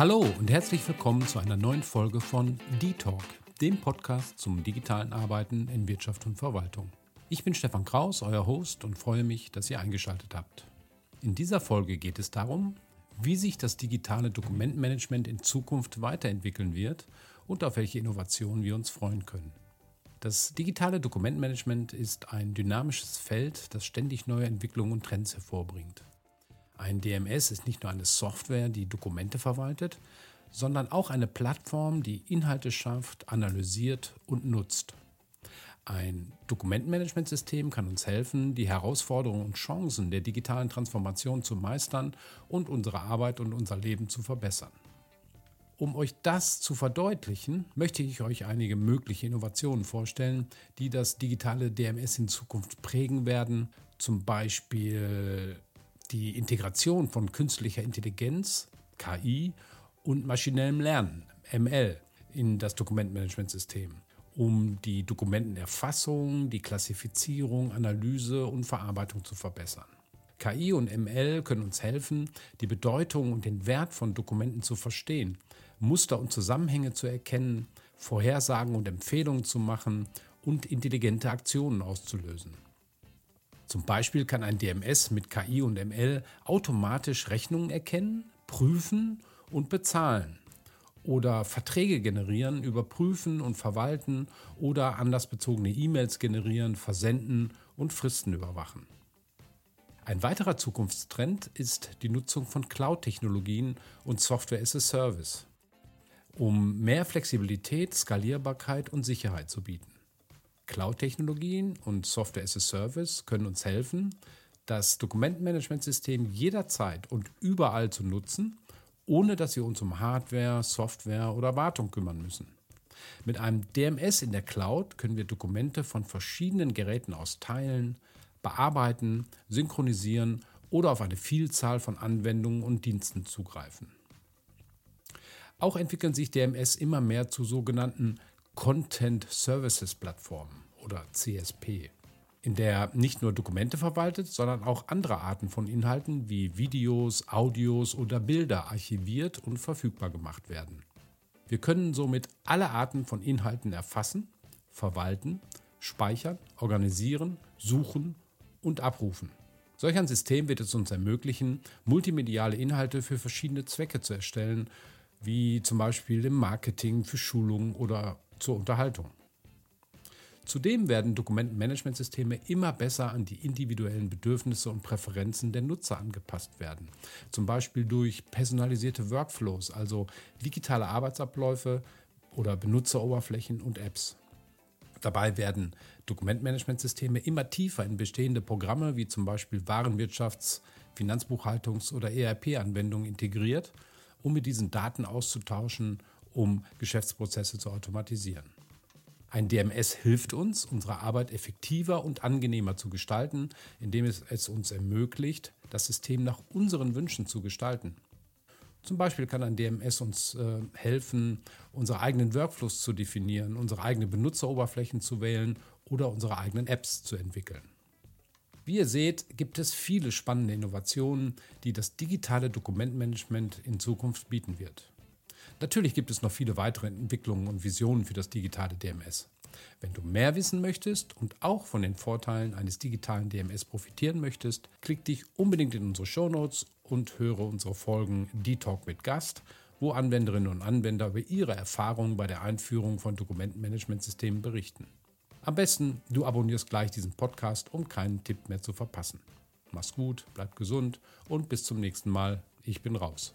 Hallo und herzlich willkommen zu einer neuen Folge von D-Talk, dem Podcast zum digitalen Arbeiten in Wirtschaft und Verwaltung. Ich bin Stefan Kraus, euer Host und freue mich, dass ihr eingeschaltet habt. In dieser Folge geht es darum, wie sich das digitale Dokumentmanagement in Zukunft weiterentwickeln wird und auf welche Innovationen wir uns freuen können. Das digitale Dokumentmanagement ist ein dynamisches Feld, das ständig neue Entwicklungen und Trends hervorbringt. Ein DMS ist nicht nur eine Software, die Dokumente verwaltet, sondern auch eine Plattform, die Inhalte schafft, analysiert und nutzt. Ein Dokumentenmanagementsystem kann uns helfen, die Herausforderungen und Chancen der digitalen Transformation zu meistern und unsere Arbeit und unser Leben zu verbessern. Um euch das zu verdeutlichen, möchte ich euch einige mögliche Innovationen vorstellen, die das digitale DMS in Zukunft prägen werden. Zum Beispiel die Integration von künstlicher Intelligenz, KI, und maschinellem Lernen, ML, in das Dokumentmanagementsystem, um die Dokumentenerfassung, die Klassifizierung, Analyse und Verarbeitung zu verbessern. KI und ML können uns helfen, die Bedeutung und den Wert von Dokumenten zu verstehen Muster und Zusammenhänge zu erkennen, Vorhersagen und Empfehlungen zu machen und intelligente Aktionen auszulösen. Zum Beispiel kann ein DMS mit KI und ML automatisch Rechnungen erkennen, prüfen und bezahlen oder Verträge generieren, überprüfen und verwalten oder anlassbezogene E-Mails generieren, versenden und Fristen überwachen. Ein weiterer Zukunftstrend ist die Nutzung von Cloud-Technologien und Software as a Service um mehr Flexibilität, Skalierbarkeit und Sicherheit zu bieten. Cloud-Technologien und Software as a Service können uns helfen, das Dokumentenmanagementsystem jederzeit und überall zu nutzen, ohne dass wir uns um Hardware, Software oder Wartung kümmern müssen. Mit einem DMS in der Cloud können wir Dokumente von verschiedenen Geräten aus teilen, bearbeiten, synchronisieren oder auf eine Vielzahl von Anwendungen und Diensten zugreifen. Auch entwickeln sich DMS immer mehr zu sogenannten Content Services Plattformen oder CSP, in der nicht nur Dokumente verwaltet, sondern auch andere Arten von Inhalten wie Videos, Audios oder Bilder archiviert und verfügbar gemacht werden. Wir können somit alle Arten von Inhalten erfassen, verwalten, speichern, organisieren, suchen und abrufen. Solch ein System wird es uns ermöglichen, multimediale Inhalte für verschiedene Zwecke zu erstellen wie zum Beispiel im Marketing, für Schulungen oder zur Unterhaltung. Zudem werden Dokumentenmanagementsysteme immer besser an die individuellen Bedürfnisse und Präferenzen der Nutzer angepasst werden. Zum Beispiel durch personalisierte Workflows, also digitale Arbeitsabläufe oder Benutzeroberflächen und Apps. Dabei werden Dokumentmanagementsysteme immer tiefer in bestehende Programme wie zum Beispiel Warenwirtschafts-, Finanzbuchhaltungs- oder ERP-Anwendungen integriert – um mit diesen Daten auszutauschen, um Geschäftsprozesse zu automatisieren. Ein DMS hilft uns, unsere Arbeit effektiver und angenehmer zu gestalten, indem es, uns ermöglicht, das System nach unseren Wünschen zu gestalten. Zum Beispiel kann ein DMS uns äh, helfen, unsere eigenen Workflows zu definieren, unsere eigenen Benutzeroberflächen zu wählen oder unsere eigenen Apps zu entwickeln. Wie ihr seht, gibt es viele spannende Innovationen, die das digitale Dokumentmanagement in Zukunft bieten wird. Natürlich gibt es noch viele weitere Entwicklungen und Visionen für das digitale DMS. Wenn du mehr wissen möchtest und auch von den Vorteilen eines digitalen DMS profitieren möchtest, klick dich unbedingt in unsere Shownotes und höre unsere Folgen D-Talk mit Gast, wo Anwenderinnen und Anwender über ihre Erfahrungen bei der Einführung von Dokumentenmanagementsystemen berichten. Am besten, du abonnierst gleich diesen Podcast, um keinen Tipp mehr zu verpassen. Mach's gut, bleib gesund und bis zum nächsten Mal. Ich bin raus.